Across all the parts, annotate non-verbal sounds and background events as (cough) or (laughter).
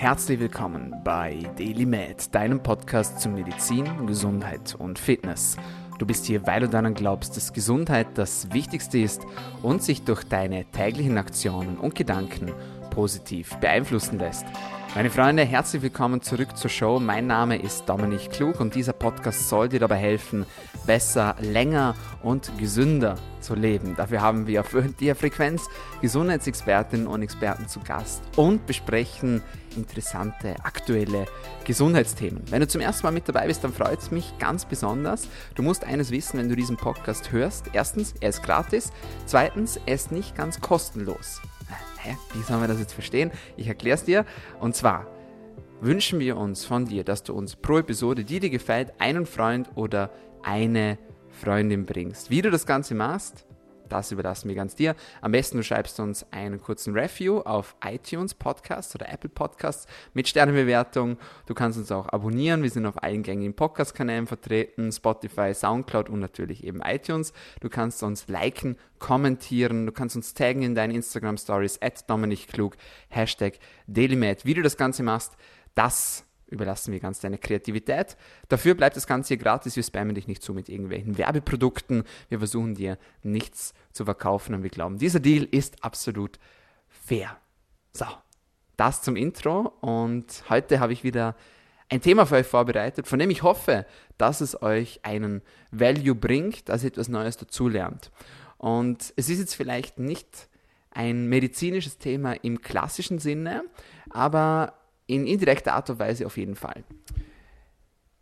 Herzlich willkommen bei Daily Med, deinem Podcast zu Medizin, Gesundheit und Fitness. Du bist hier, weil du daran glaubst, dass Gesundheit das Wichtigste ist und sich durch deine täglichen Aktionen und Gedanken positiv beeinflussen lässt. Meine Freunde, herzlich willkommen zurück zur Show. Mein Name ist Dominik Klug und dieser Podcast soll dir dabei helfen, besser, länger und gesünder zu leben. Dafür haben wir auf (laughs) der Frequenz Gesundheitsexpertinnen und Experten zu Gast und besprechen interessante, aktuelle Gesundheitsthemen. Wenn du zum ersten Mal mit dabei bist, dann freut es mich ganz besonders. Du musst eines wissen, wenn du diesen Podcast hörst. Erstens, er ist gratis. Zweitens, er ist nicht ganz kostenlos hä, wie sollen wir das jetzt verstehen? Ich erkläre es dir. Und zwar wünschen wir uns von dir, dass du uns pro Episode, die dir gefällt, einen Freund oder eine Freundin bringst. Wie du das Ganze machst, das überlassen wir ganz dir. Am besten du schreibst uns einen kurzen Review auf iTunes Podcasts oder Apple Podcasts mit Sternebewertung. Du kannst uns auch abonnieren. Wir sind auf allen gängigen Podcast-Kanälen vertreten, Spotify, Soundcloud und natürlich eben iTunes. Du kannst uns liken, kommentieren, du kannst uns taggen in deinen Instagram Stories at Dominik Klug, Hashtag DailyMed. Wie du das Ganze machst, das überlassen wir ganz deine Kreativität. Dafür bleibt das Ganze hier gratis. Wir spammen dich nicht zu mit irgendwelchen Werbeprodukten. Wir versuchen dir nichts zu verkaufen und wir glauben, dieser Deal ist absolut fair. So, das zum Intro und heute habe ich wieder ein Thema für euch vorbereitet, von dem ich hoffe, dass es euch einen Value bringt, dass ihr etwas Neues dazulernt. Und es ist jetzt vielleicht nicht ein medizinisches Thema im klassischen Sinne, aber in indirekter Art und Weise auf jeden Fall.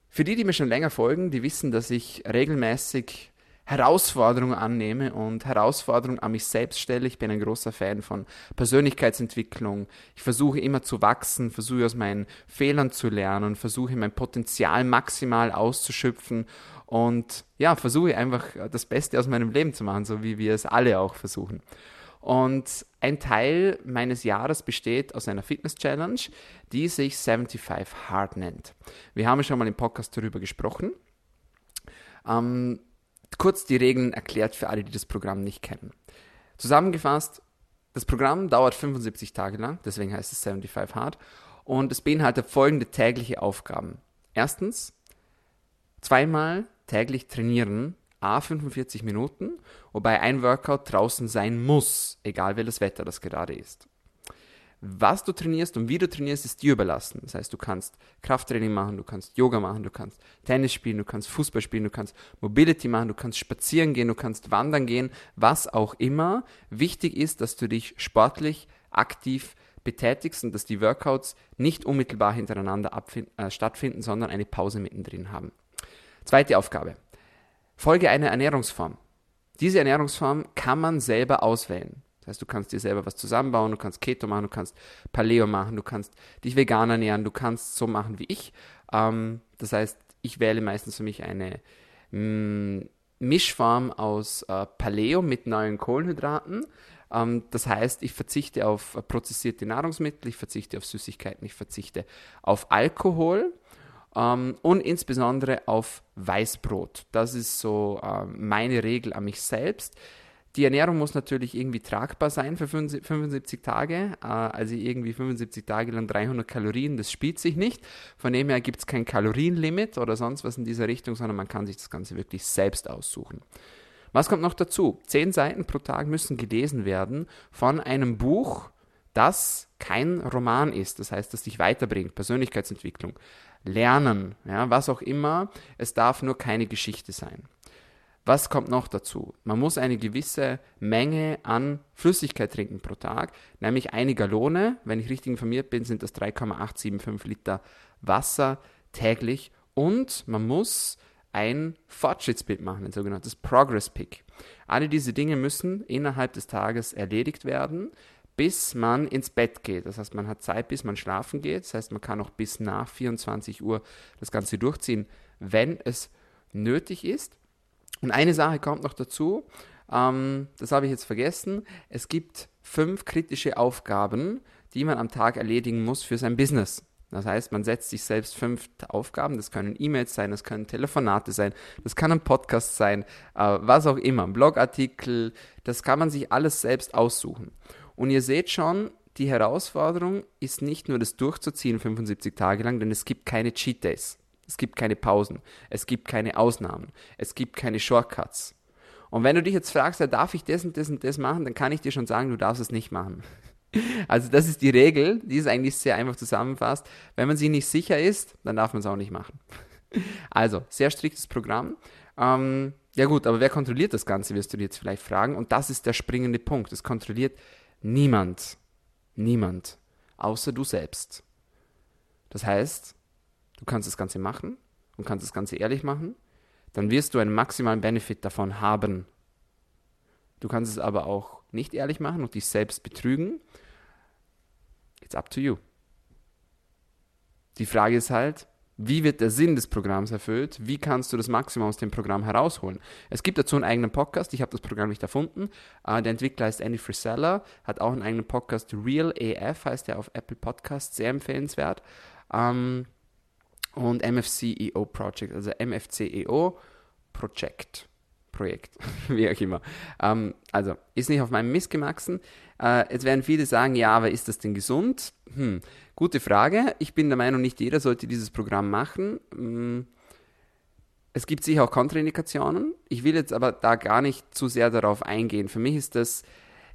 Für die, die mir schon länger folgen, die wissen, dass ich regelmäßig Herausforderungen annehme und Herausforderungen an mich selbst stelle. Ich bin ein großer Fan von Persönlichkeitsentwicklung. Ich versuche immer zu wachsen, versuche aus meinen Fehlern zu lernen, versuche mein Potenzial maximal auszuschöpfen und ja, versuche einfach das Beste aus meinem Leben zu machen, so wie wir es alle auch versuchen. Und ein Teil meines Jahres besteht aus einer Fitness-Challenge, die sich 75 Hard nennt. Wir haben schon mal im Podcast darüber gesprochen. Ähm, kurz die Regeln erklärt für alle, die das Programm nicht kennen. Zusammengefasst, das Programm dauert 75 Tage lang, deswegen heißt es 75 Hard, und es beinhaltet folgende tägliche Aufgaben. Erstens, zweimal täglich trainieren A 45 Minuten, wobei ein Workout draußen sein muss, egal welches Wetter das gerade ist. Was du trainierst und wie du trainierst, ist dir überlassen. Das heißt, du kannst Krafttraining machen, du kannst Yoga machen, du kannst Tennis spielen, du kannst Fußball spielen, du kannst Mobility machen, du kannst spazieren gehen, du kannst wandern gehen, was auch immer. Wichtig ist, dass du dich sportlich aktiv betätigst und dass die Workouts nicht unmittelbar hintereinander äh, stattfinden, sondern eine Pause mittendrin haben. Zweite Aufgabe. Folge einer Ernährungsform. Diese Ernährungsform kann man selber auswählen. Das heißt, du kannst dir selber was zusammenbauen, du kannst Keto machen, du kannst Paleo machen, du kannst dich vegan ernähren, du kannst so machen wie ich. Ähm, das heißt, ich wähle meistens für mich eine mh, mm, Mischform aus äh, Paleo mit neuen Kohlenhydraten. Ähm, das heißt, ich verzichte auf prozessierte Nahrungsmittel, ich verzichte auf Süßigkeiten, ich verzichte auf Alkohol ähm, und insbesondere auf Weißbrot. Das ist so äh, meine Regel an mich selbst. Die Ernährung muss natürlich irgendwie tragbar sein für 75 Tage. Äh, also irgendwie 75 Tage lang 300 Kalorien, das spielt sich nicht. Von dem her gibt es kein Kalorienlimit oder sonst was in dieser Richtung, sondern man kann sich das Ganze wirklich selbst aussuchen. Was kommt noch dazu? Zehn Seiten pro Tag müssen gelesen werden von einem Buch, das kein Roman ist. Das heißt, das dich weiterbringt, Persönlichkeitsentwicklung, Lernen, ja, was auch immer. Es darf nur keine Geschichte sein. Was kommt noch dazu? Man muss eine gewisse Menge an Flüssigkeit trinken pro Tag, nämlich eine Gallone. Wenn ich richtig informiert bin, sind das 3,875 Liter Wasser täglich. Und man muss ein Fortschrittsbild machen, ein sogenanntes Progress Pick. Alle diese Dinge müssen innerhalb des Tages erledigt werden bis man ins Bett geht. Das heißt, man hat Zeit, bis man schlafen geht. Das heißt, man kann auch bis nach 24 Uhr das Ganze durchziehen, wenn es nötig ist. Und eine Sache kommt noch dazu, ähm, das habe ich jetzt vergessen. Es gibt fünf kritische Aufgaben, die man am Tag erledigen muss für sein Business. Das heißt, man setzt sich selbst fünf Aufgaben, das können E-Mails sein, das können Telefonate sein, das kann ein Podcast sein, äh, was auch immer, ein Blogartikel, das kann man sich alles selbst aussuchen. Und ihr seht schon, die Herausforderung ist nicht nur das durchzuziehen 75 Tage lang, denn es gibt keine Cheat Days. Es gibt keine Pausen. Es gibt keine Ausnahmen. Es gibt keine Shortcuts. Und wenn du dich jetzt fragst, ja, darf ich das und das und das machen, dann kann ich dir schon sagen, du darfst es nicht machen. (laughs) Also das ist die Regel, die ist eigentlich sehr einfach zusammenfasst. Wenn man sich nicht sicher ist, dann darf man es auch nicht machen. (laughs) Also, sehr striktes Programm. Ähm, ja gut, aber wer kontrolliert das Ganze, wirst du dir jetzt vielleicht fragen. Und das ist der springende Punkt. Es kontrolliert niemand. Niemand. Außer du selbst. Das heißt, du kannst das Ganze machen und kannst das Ganze ehrlich machen dann wirst du einen maximalen Benefit davon haben. Du kannst es aber auch nicht ehrlich machen und dich selbst betrügen. It's up to you. Die Frage ist halt, wie wird der Sinn des Programms erfüllt? Wie kannst du das Maximum aus dem Programm herausholen? Es gibt dazu einen eigenen Podcast. Ich habe das Programm nicht erfunden. Uh, der Entwickler ist Andy Frisella, hat auch einen eigenen Podcast. Real AF heißt er auf Apple Podcasts, sehr empfehlenswert. Ähm, und MFCEO Project, also MFCEO Project. Projekt, (laughs) wie auch immer. Ähm, also, ist nicht auf meinem Mist gewachsen. Äh, jetzt werden viele sagen, ja, aber ist das denn gesund? Hm, gute Frage. Ich bin der Meinung, nicht jeder sollte dieses Programm machen. Hm, es gibt sicher auch Kontraindikationen. Ich will jetzt aber da gar nicht zu sehr darauf eingehen. Für mich ist das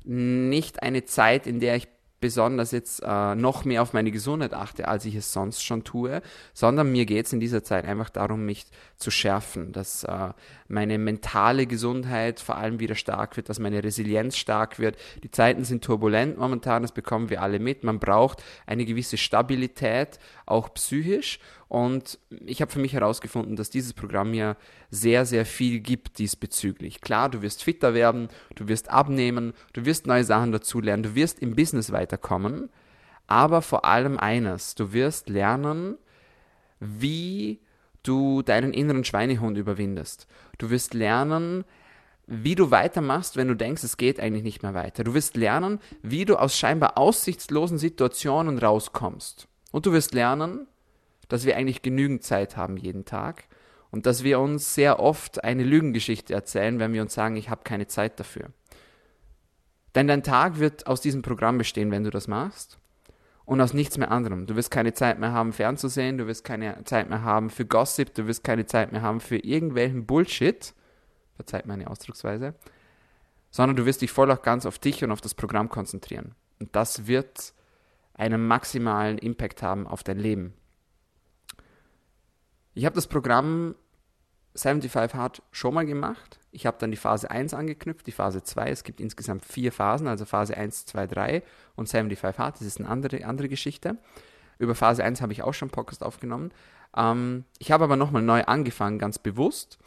nicht eine Zeit, in der ich besonders jetzt äh, noch mehr auf meine Gesundheit achte, als ich es sonst schon tue, sondern mir geht es in dieser Zeit einfach darum, mich zu schärfen, dass äh, meine mentale Gesundheit vor allem wieder stark wird, dass meine Resilienz stark wird. Die Zeiten sind turbulent momentan, das bekommen wir alle mit. Man braucht eine gewisse Stabilität, auch psychisch. Und ich habe für mich herausgefunden, dass dieses Programm mir sehr, sehr viel gibt diesbezüglich. Klar, du wirst fitter werden, du wirst abnehmen, du wirst neue Sachen dazulernen, du wirst im Business weiterkommen, aber vor allem eines, du wirst lernen, wie du deinen inneren Schweinehund überwindest. Du wirst lernen, wie du weitermachst, wenn du denkst, es geht eigentlich nicht mehr weiter. Du wirst lernen, wie du aus scheinbar aussichtslosen Situationen rauskommst. Und du wirst lernen, dass wir eigentlich genügend Zeit haben jeden Tag und dass wir uns sehr oft eine Lügengeschichte erzählen, wenn wir uns sagen, ich habe keine Zeit dafür. Denn dein Tag wird aus diesem Programm bestehen, wenn du das machst und aus nichts mehr anderem. Du wirst keine Zeit mehr haben, fernzusehen, du wirst keine Zeit mehr haben für Gossip, du wirst keine Zeit mehr haben für irgendwelchen Bullshit, verzeiht meine Ausdrucksweise, sondern du wirst dich voll auch ganz auf dich und auf das Programm konzentrieren. Und das wird einen maximalen Impact haben auf dein Leben. Ich habe das Programm 75 Hard schon mal gemacht. Ich habe dann die Phase 1 angeknüpft, die Phase 2. Es gibt insgesamt vier Phasen, also Phase 1, 2, 3 und 75 Hard. Das ist eine andere, andere Geschichte. Über Phase 1 habe ich auch schon Podcast aufgenommen. Ähm, ich habe aber nochmal neu angefangen, ganz bewusst.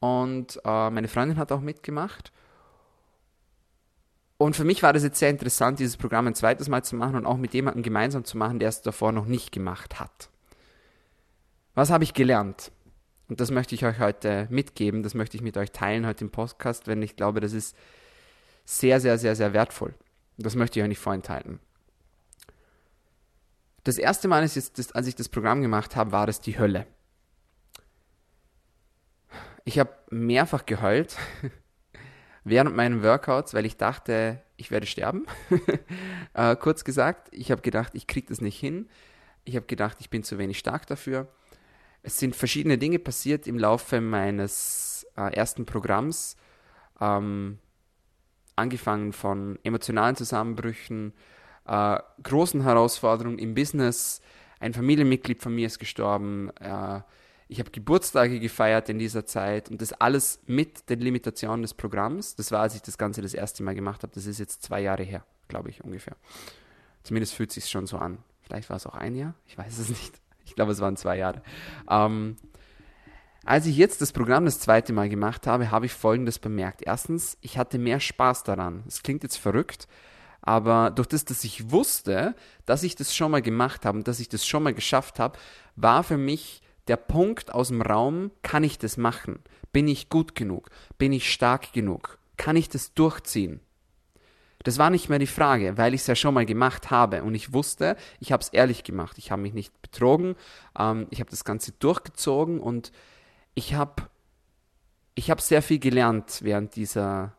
Und äh, meine Freundin hat auch mitgemacht. Und für mich war das jetzt sehr interessant, dieses Programm ein zweites Mal zu machen und auch mit jemandem gemeinsam zu machen, der es davor noch nicht gemacht hat. Was habe ich gelernt? Und das möchte ich euch heute mitgeben, das möchte ich mit euch teilen heute im Podcast, wenn ich glaube, das ist sehr, sehr, sehr, sehr wertvoll. Das möchte ich euch nicht vorenthalten. Das erste Mal, als ich das Programm gemacht habe, war das die Hölle. Ich habe mehrfach geheult (laughs) während meinen Workouts, weil ich dachte, ich werde sterben. (laughs) äh, kurz gesagt, ich habe gedacht, ich kriege das nicht hin. Ich habe gedacht, ich bin zu wenig stark dafür es sind verschiedene Dinge passiert im Laufe meines äh, ersten Programms. Ähm, angefangen von emotionalen Zusammenbrüchen, äh, großen Herausforderungen im Business. Ein Familienmitglied von mir ist gestorben. Äh, ich habe Geburtstage gefeiert in dieser Zeit und das alles mit den Limitationen des Programms. Das war, als ich das Ganze das erste Mal gemacht habe. Das ist jetzt zwei Jahre her, glaube ich ungefähr. Zumindest fühlt es sich schon so an. Vielleicht war es auch ein Jahr, ich weiß es nicht. Ich glaube, es waren zwei Jahre. Ähm, als ich jetzt das Programm das zweite Mal gemacht habe, habe ich Folgendes bemerkt. Erstens, ich hatte mehr Spaß daran. Es klingt jetzt verrückt, aber durch das, dass ich wusste, dass ich das schon mal gemacht habe und dass ich das schon mal geschafft habe, war für mich der Punkt aus dem Raum, kann ich das machen? Bin ich gut genug? Bin ich stark genug? Kann ich das durchziehen? Das war nicht mehr die Frage, weil ich es ja schon mal gemacht habe und ich wusste, ich habe es ehrlich gemacht. Ich habe mich nicht betrogen, ähm, ich habe das Ganze durchgezogen und ich habe ich hab sehr viel gelernt während dieser,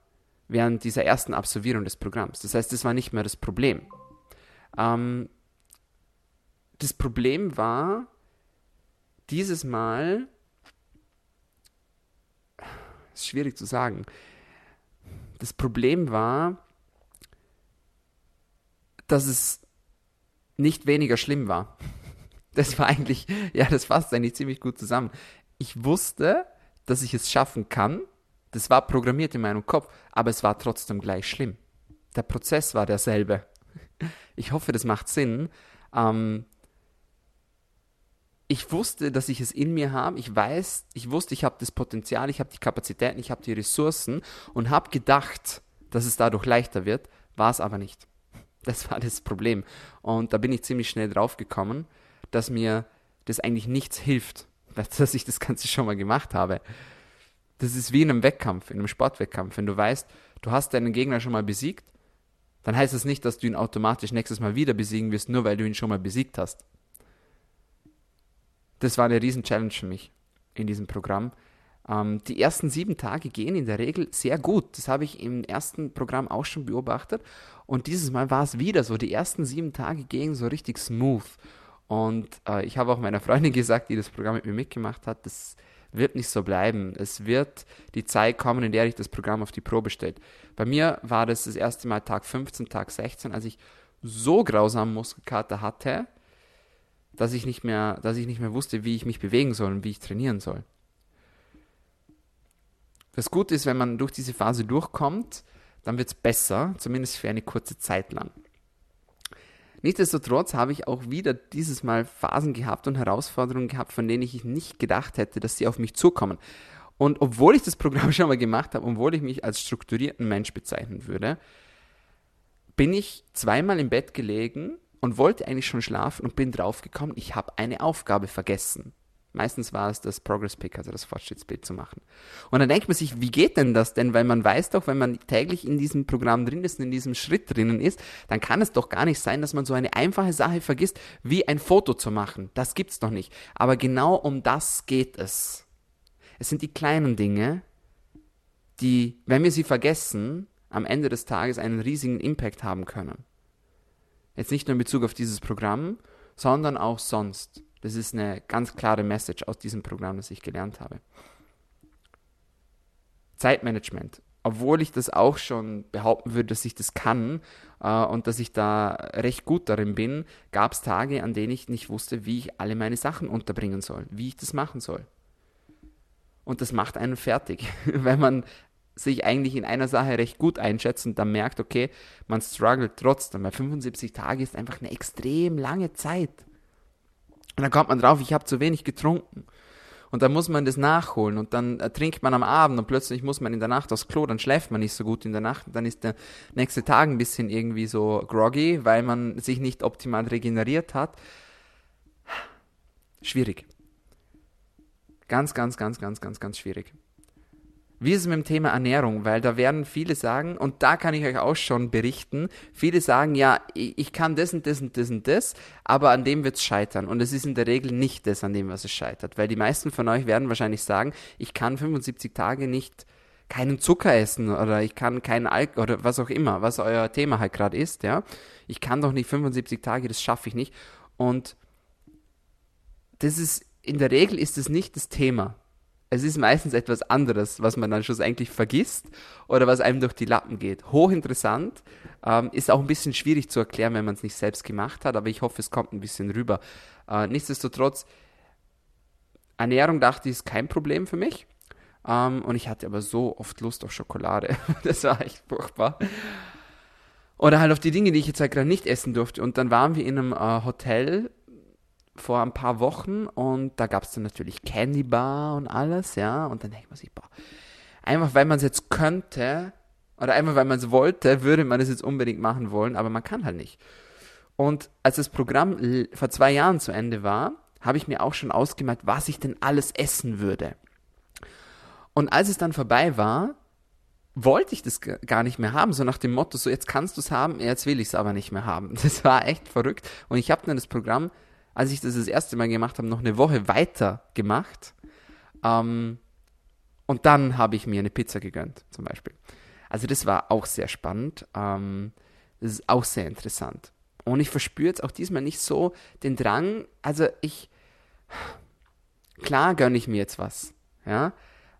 während dieser ersten Absolvierung des Programms. Das heißt, das war nicht mehr das Problem. Ähm, das Problem war, dieses Mal, ist schwierig zu sagen, das Problem war, dass es nicht weniger schlimm war. (laughs) Das war eigentlich, ja, das fasst eigentlich ziemlich gut zusammen. Ich wusste, dass ich es schaffen kann. Das war programmiert in meinem Kopf, aber es war trotzdem gleich schlimm. Der Prozess war derselbe. (laughs) Ich hoffe, das macht Sinn. Ähm, ich wusste, dass ich es in mir habe. Ich weiß, ich wusste, ich habe das Potenzial, ich habe die Kapazitäten, ich habe die Ressourcen und habe gedacht, dass es dadurch leichter wird. War es aber nicht. Das war das Problem. Und da bin ich ziemlich schnell drauf gekommen, dass mir das eigentlich nichts hilft, (laughs) dass ich das Ganze schon mal gemacht habe. Das ist wie in einem Wettkampf, in einem Sportwettkampf. Wenn du weißt, du hast deinen Gegner schon mal besiegt, dann heißt das nicht, dass du ihn automatisch nächstes Mal wieder besiegen wirst, nur weil du ihn schon mal besiegt hast. Das war eine riesen Challenge für mich in diesem Programm. Ähm, die ersten sieben Tage gehen in der Regel sehr gut. Das habe ich im ersten Programm auch schon beobachtet. Und dieses Mal war es wieder so. Die ersten sieben Tage gehen so richtig smooth. Und äh, ich habe auch meiner Freundin (laughs) gesagt, die das Programm mit mir mitgemacht hat, das wird nicht so bleiben. Es wird die Zeit kommen, in der ich das Programm auf die Probe stelle. Bei mir war das das erste Mal Tag 15, Tag 16, als ich so grausam Muskelkater hatte, dass ich nicht mehr, dass ich nicht mehr wusste, wie ich mich bewegen soll und wie ich trainieren soll. Das Gute ist, wenn man durch diese Phase durchkommt, dann wird es besser, zumindest für eine kurze Zeit lang. Nichtsdestotrotz habe ich auch wieder dieses Mal Phasen gehabt und Herausforderungen gehabt, von denen ich nicht gedacht hätte, dass sie auf mich zukommen. Und obwohl ich das Programm (laughs) schon mal gemacht habe, obwohl ich mich als strukturierten Mensch bezeichnen würde, bin ich zweimal im Bett gelegen und wollte eigentlich schon schlafen und bin draufgekommen, ich habe eine Aufgabe vergessen. Meistens war es das Progress Pick, also das Fortschrittsbild zu machen. Und dann denkt man sich, wie geht denn das denn? Weil man weiß doch, wenn man täglich in diesem Programm drin ist, in diesem Schritt drinnen ist, dann kann es doch gar nicht sein, dass man so eine einfache Sache vergisst, wie ein Foto zu machen. Das gibt's doch nicht. Aber genau um das geht es. Es sind die kleinen Dinge, die, wenn wir sie vergessen, am Ende des Tages einen riesigen Impact haben können. Jetzt nicht nur in Bezug auf dieses Programm, sondern auch sonst. Das ist eine ganz klare Message aus diesem Programm, das ich gelernt habe. Zeitmanagement. Obwohl ich das auch schon behaupten würde, dass ich das kann äh, und dass ich da recht gut darin bin, gab es Tage, an denen ich nicht wusste, wie ich alle meine Sachen unterbringen soll, wie ich das machen soll. Und das macht einen fertig, (laughs) wenn man sich eigentlich in einer Sache recht gut einschätzt und dann merkt, okay, man struggelt trotzdem, weil 75 Tage ist einfach eine extrem lange Zeit. Und dann kommt man drauf, ich habe zu wenig getrunken. Und dann muss man das nachholen und dann äh, trinkt man am Abend und plötzlich muss man in der Nacht aufs Klo, dann schläft man nicht so gut in der Nacht dann ist der nächste Tag ein bisschen irgendwie so groggy, weil man sich nicht optimal regeneriert hat. Schwierig. Ganz, ganz, ganz, ganz, ganz, ganz schwierig. Wie ist es mit dem Thema Ernährung? Weil da werden viele sagen, und da kann ich euch auch schon berichten, viele sagen, ja, ich kann das und das und das und das, aber an dem wird es scheitern. Und es ist in der Regel nicht das, an dem, was es scheitert. Weil die meisten von euch werden wahrscheinlich sagen, ich kann 75 Tage nicht keinen Zucker essen oder ich kann keinen Alkohol oder was auch immer, was euer Thema halt gerade ist, ja. Ich kann doch nicht 75 Tage, das schaffe ich nicht. Und das ist, in der Regel ist es nicht das Thema es ist meistens etwas anderes, was man dann schlussendlich vergisst oder was einem durch die Lappen geht. Hochinteressant, ähm, ist auch ein bisschen schwierig zu erklären, wenn man es nicht selbst gemacht hat, aber ich hoffe, es kommt ein bisschen rüber. Äh, nichtsdestotrotz, Ernährung dachte ich, ist kein Problem für mich. Ähm, und ich hatte aber so oft Lust auf Schokolade. (laughs) das war echt furchtbar. Oder halt auf die Dinge, die ich jetzt halt gerade nicht essen durfte. Und dann waren wir in einem äh, Hotel vor ein paar Wochen und da gab es dann natürlich Candy Bar und alles, ja. Und dann denkt man sich, boah, einfach weil man es jetzt könnte oder einfach weil man es wollte, würde man es jetzt unbedingt machen wollen, aber man kann halt nicht. Und als das Programm vor zwei Jahren zu Ende war, habe ich mir auch schon ausgemalt, was ich denn alles essen würde. Und als es dann vorbei war, wollte ich das gar nicht mehr haben, so nach dem Motto, so jetzt kannst du es haben, jetzt will ich es aber nicht mehr haben. (laughs) Das war echt verrückt. Und ich habe dann das Programm als ich das das erste Mal gemacht habe, noch eine Woche weiter gemacht. Ähm, und dann habe ich mir eine Pizza gegönnt, zum Beispiel. Also das war auch sehr spannend. Ähm, das ist auch sehr interessant. Und ich verspüre jetzt auch diesmal nicht so den Drang, also ich, klar gönne ich mir jetzt was, ja,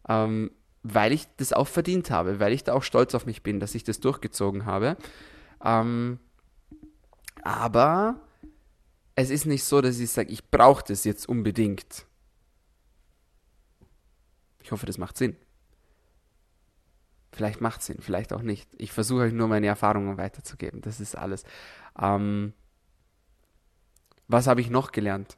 ähm, weil ich das auch verdient habe, weil ich da auch stolz auf mich bin, dass ich das durchgezogen habe. Ähm, aber es ist nicht so, dass ich sage, ich brauche das jetzt unbedingt. Ich hoffe, das macht Sinn. Vielleicht macht es Sinn, vielleicht auch nicht. Ich versuche euch nur meine Erfahrungen weiterzugeben. Das ist alles. Ähm, was habe ich noch gelernt?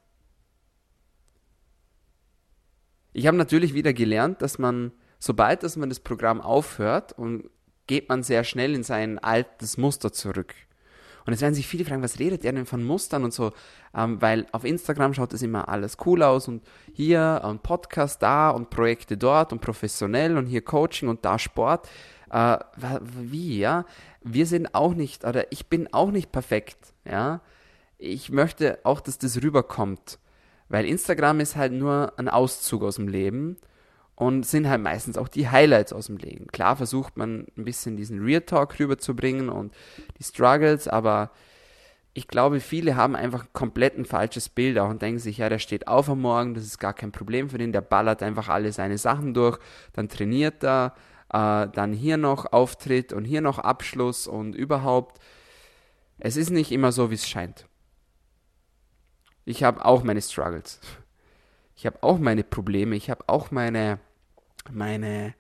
Ich habe natürlich wieder gelernt, dass man, sobald dass man das Programm aufhört, und geht man sehr schnell in sein altes Muster zurück. Und jetzt werden sich viele fragen, was redet er denn von Mustern und so? Ähm, weil auf Instagram schaut das immer alles cool aus und hier ein Podcast da und Projekte dort und professionell und hier Coaching und da Sport. Äh, wie, ja? Wir sind auch nicht, oder ich bin auch nicht perfekt, ja? Ich möchte auch, dass das rüberkommt. Weil Instagram ist halt nur ein Auszug aus dem Leben und sind halt meistens auch die Highlights aus dem Leben. Klar versucht man ein bisschen diesen Real Talk rüberzubringen und die Struggles, aber ich glaube, viele haben einfach komplett ein falsches Bild auch und denken sich, ja, der steht auf am Morgen, das ist gar kein Problem für den, der ballert einfach alle seine Sachen durch, dann trainiert er, äh, dann hier noch Auftritt und hier noch Abschluss und überhaupt. Es ist nicht immer so, wie es scheint. Ich habe auch meine Struggles. Ich habe auch meine Probleme, ich habe auch meine, meine,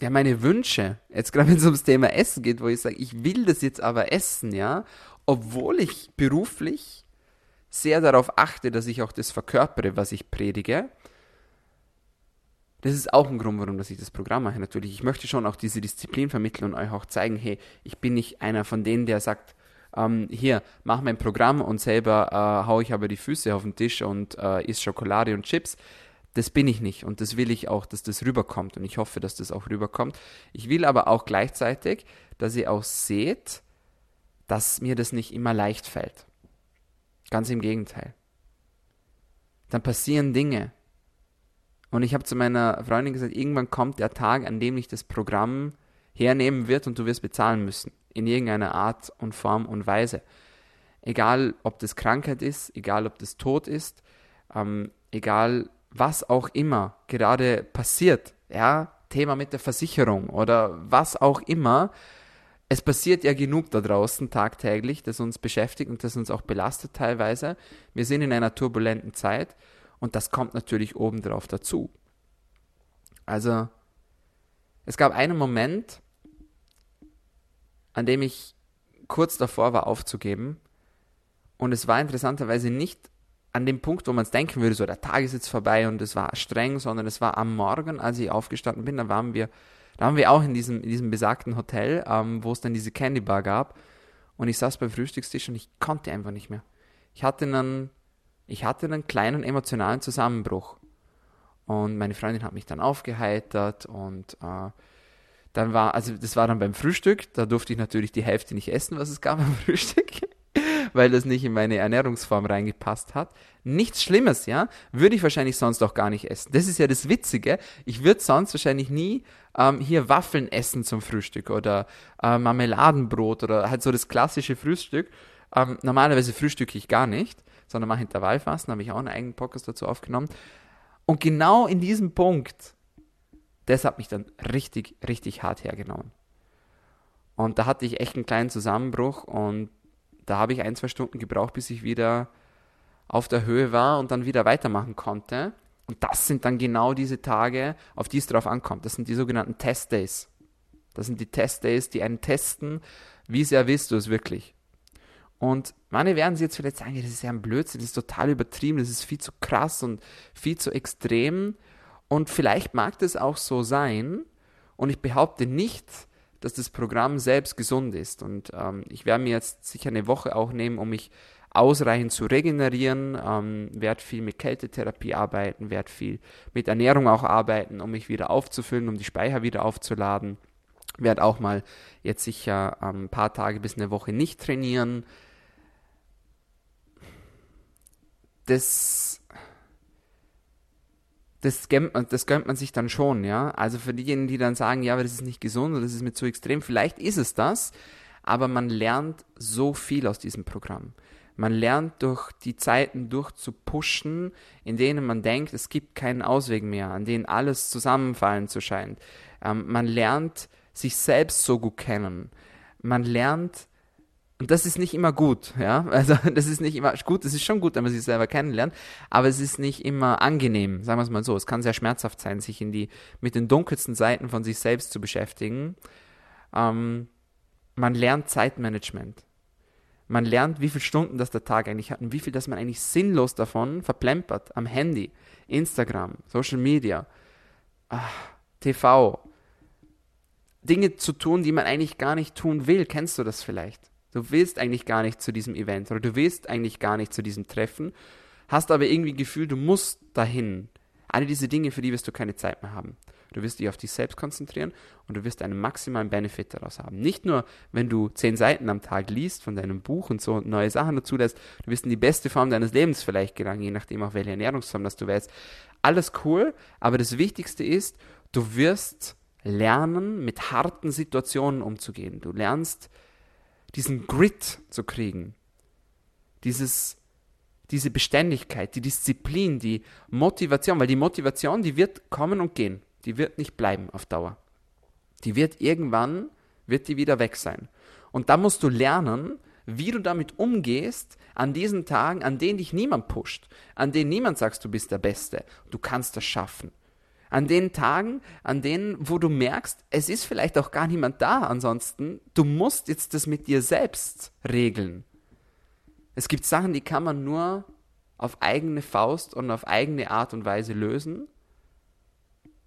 ja, meine Wünsche. Jetzt gerade wenn es ums Thema Essen geht, wo ich sage, ich will das jetzt aber essen, ja, obwohl ich beruflich sehr darauf achte, dass ich auch das verkörpere, was ich predige. Das ist auch ein Grund, warum dass ich das Programm mache. Natürlich, ich möchte schon auch diese Disziplin vermitteln und euch auch zeigen, hey, ich bin nicht einer von denen, der sagt, ähm, hier, mach mein Programm und selber äh, hau ich aber die Füße auf den Tisch und äh, isst Schokolade und Chips. Das bin ich nicht und das will ich auch, dass das rüberkommt und ich hoffe, dass das auch rüberkommt. Ich will aber auch gleichzeitig, dass ihr auch seht, dass mir das nicht immer leicht fällt. Ganz im Gegenteil. Dann passieren Dinge. Und ich habe zu meiner Freundin gesagt, irgendwann kommt der Tag, an dem ich das Programm hernehmen wird und du wirst bezahlen müssen in irgendeiner Art und Form und Weise. Egal, ob das Krankheit ist, egal, ob das Tod ist, ähm, egal, was auch immer gerade passiert, ja, Thema mit der Versicherung oder was auch immer, es passiert ja genug da draußen tagtäglich, das uns beschäftigt und das uns auch belastet teilweise. Wir sind in einer turbulenten Zeit und das kommt natürlich obendrauf dazu. Also, es gab einen Moment, an dem ich kurz davor war aufzugeben. Und es war interessanterweise nicht an dem Punkt, wo man es denken würde, so der Tag ist jetzt vorbei und es war streng, sondern es war am Morgen, als ich aufgestanden bin, da waren wir, da waren wir auch in diesem, in diesem besagten Hotel, ähm, wo es dann diese Candy Bar gab. Und ich saß beim Frühstückstisch und ich konnte einfach nicht mehr. Ich hatte einen, ich hatte einen kleinen emotionalen Zusammenbruch. Und meine Freundin hat mich dann aufgeheitert und äh, dann war, also das war dann beim Frühstück, da durfte ich natürlich die Hälfte nicht essen, was es gab beim (laughs) Frühstück, weil das nicht in meine Ernährungsform reingepasst hat. Nichts Schlimmes, ja, würde ich wahrscheinlich sonst auch gar nicht essen. Das ist ja das Witzige. Ich würde sonst wahrscheinlich nie ähm, hier Waffeln essen zum Frühstück oder äh, Marmeladenbrot oder halt so das klassische Frühstück. Ähm, normalerweise frühstücke ich gar nicht, sondern mache Intervallfasten, habe ich auch einen eigenen Podcast dazu aufgenommen. Und genau in diesem Punkt das hat mich dann richtig, richtig hart hergenommen. Und da hatte ich echt einen kleinen Zusammenbruch und da habe ich ein, zwei Stunden gebraucht, bis ich wieder auf der Höhe war und dann wieder weitermachen konnte. Und das sind dann genau diese Tage, auf die es drauf ankommt. Das sind die sogenannten Test Days. Das sind die Test Days, die einen testen, wie sehr willst du es wirklich. Und manche werden sie jetzt vielleicht sagen, das ist ja ein Blödsinn, das ist total übertrieben, das ist viel zu krass und viel zu extrem. Und vielleicht mag das auch so sein. Und ich behaupte nicht, dass das Programm selbst gesund ist. Und ähm, ich werde mir jetzt sicher eine Woche auch nehmen, um mich ausreichend zu regenerieren, ähm, werde viel mit Kältetherapie arbeiten, werde viel mit Ernährung auch arbeiten, um mich wieder aufzufüllen, um die Speicher wieder aufzuladen. Werde auch mal jetzt sicher ähm, ein paar Tage bis eine Woche nicht trainieren. Das das gönnt, man, das gönnt man sich dann schon, ja. Also für diejenigen, die dann sagen, ja, aber das ist nicht gesund oder das ist mir zu extrem, vielleicht ist es das. aber man lernt so viel aus diesem Programm. Man lernt durch die Zeiten durchzupushen, in denen man denkt, es gibt keinen Ausweg mehr, an denen alles zusammenfallen zu scheint. Ähm, man lernt sich selbst so gut kennen. Man lernt und das ist nicht immer gut, ja. (laughs) Also das ist nicht immer gut, es ist schon gut, wenn man sich selber kennenlernt, aber es ist nicht immer angenehm, sagen wir es mal so. Es kann sehr schmerzhaft sein, sich in die, mit den dunkelsten Seiten von sich selbst zu beschäftigen. Ähm, man lernt Zeitmanagement. Man lernt, wie viele Stunden das der Tag eigentlich hat und wie viel, dass man eigentlich sinnlos davon verplempert am Handy, Instagram, Social Media, ach, TV. Dinge zu tun, die man eigentlich gar nicht tun will. Kennst du das vielleicht? Du willst eigentlich gar nicht zu diesem Event oder du willst eigentlich gar nicht zu diesem Treffen, hast aber irgendwie Gefühl, du musst dahin. Alle diese Dinge, für die wirst du keine Zeit mehr haben. Du wirst dich auf dich selbst konzentrieren und du wirst einen maximalen Benefit daraus haben. Nicht nur, wenn du zehn Seiten am Tag liest von deinem Buch und so neue Sachen dazu lässt, du wirst in die beste Form deines Lebens vielleicht gelangen, je nachdem auch welche Ernährungsform das du wählst. Alles cool, aber das Wichtigste ist, du wirst lernen, mit harten Situationen umzugehen. Du lernst, diesen Grit zu kriegen, dieses, diese Beständigkeit, die Disziplin, die Motivation, weil die Motivation, die wird kommen und gehen, die wird nicht bleiben auf Dauer. Die wird irgendwann, wird die wieder weg sein. Und da musst du lernen, wie du damit umgehst an diesen Tagen, an denen dich niemand pusht, an denen niemand sagst, du bist der Beste, du kannst das schaffen. An den Tagen, an denen, wo du merkst, es ist vielleicht auch gar niemand da ansonsten, du musst jetzt das mit dir selbst regeln. Es gibt Sachen, die kann man nur auf eigene Faust und auf eigene Art und Weise lösen.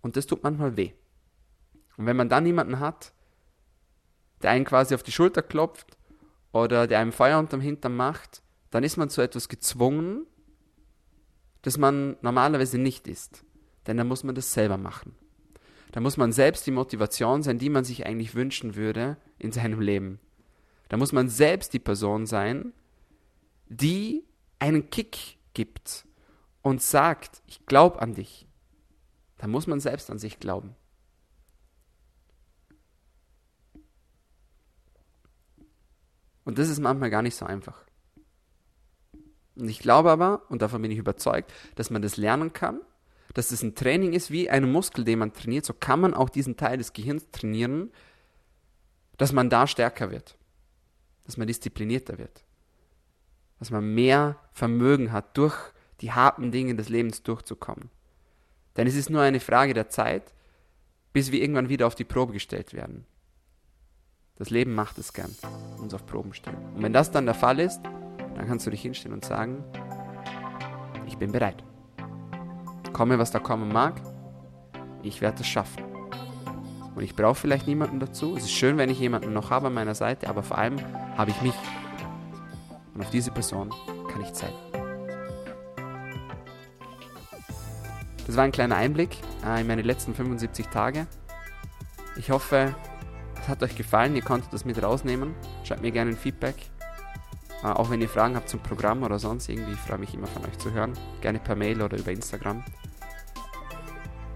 Und das tut manchmal weh. Und wenn man dann niemanden hat, der einen quasi auf die Schulter klopft oder der einem Feuer unterm Hintern macht, dann ist man zu etwas gezwungen, das man normalerweise nicht ist. Denn dann muss man das selber machen. Da muss man selbst die Motivation sein, die man sich eigentlich wünschen würde in seinem Leben. Da muss man selbst die Person sein, die einen Kick gibt und sagt, ich glaube an dich. Da muss man selbst an sich glauben. Und das ist manchmal gar nicht so einfach. Und ich glaube aber, und davon bin ich überzeugt, dass man das lernen kann dass es ein Training ist wie ein Muskel, den man trainiert, so kann man auch diesen Teil des Gehirns trainieren, dass man da stärker wird, dass man disziplinierter wird, dass man mehr Vermögen hat, durch die harten Dinge des Lebens durchzukommen. Denn es ist nur eine Frage der Zeit, bis wir irgendwann wieder auf die Probe gestellt werden. Das Leben macht es gern, uns auf Proben stellen. Und wenn das dann der Fall ist, dann kannst du dich hinstellen und sagen, ich bin bereit. Komme, was da kommen mag, ich werde es schaffen. Und ich brauche vielleicht niemanden dazu. Es ist schön, wenn ich jemanden noch habe an meiner Seite, aber vor allem habe ich mich. Und auf diese Person kann ich zeigen. Das war ein kleiner Einblick äh, in meine letzten 75 Tage. Ich hoffe, es hat euch gefallen. Ihr konntet das mit rausnehmen. Schreibt mir gerne ein Feedback. Äh, auch wenn ihr Fragen habt zum Programm oder sonst irgendwie, ich freue mich immer von euch zu hören. Gerne per Mail oder über Instagram.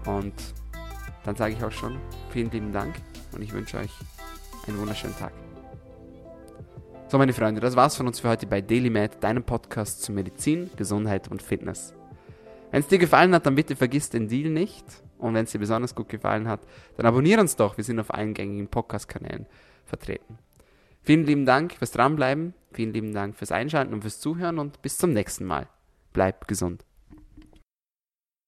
Und dann sage ich auch schon vielen lieben Dank und ich wünsche euch einen wunderschönen Tag. So, meine Freunde, das war's von uns für heute bei DailyMed, deinem Podcast zu Medizin, Gesundheit und Fitness. Wenn es dir gefallen hat, dann bitte vergiss den Deal nicht. Und wenn es dir besonders gut gefallen hat, dann abonniere uns doch. Wir sind auf allen gängigen Podcast-Kanälen vertreten. Vielen lieben Dank fürs Dranbleiben, vielen lieben Dank fürs Einschalten und fürs Zuhören und bis zum nächsten Mal. Bleib gesund.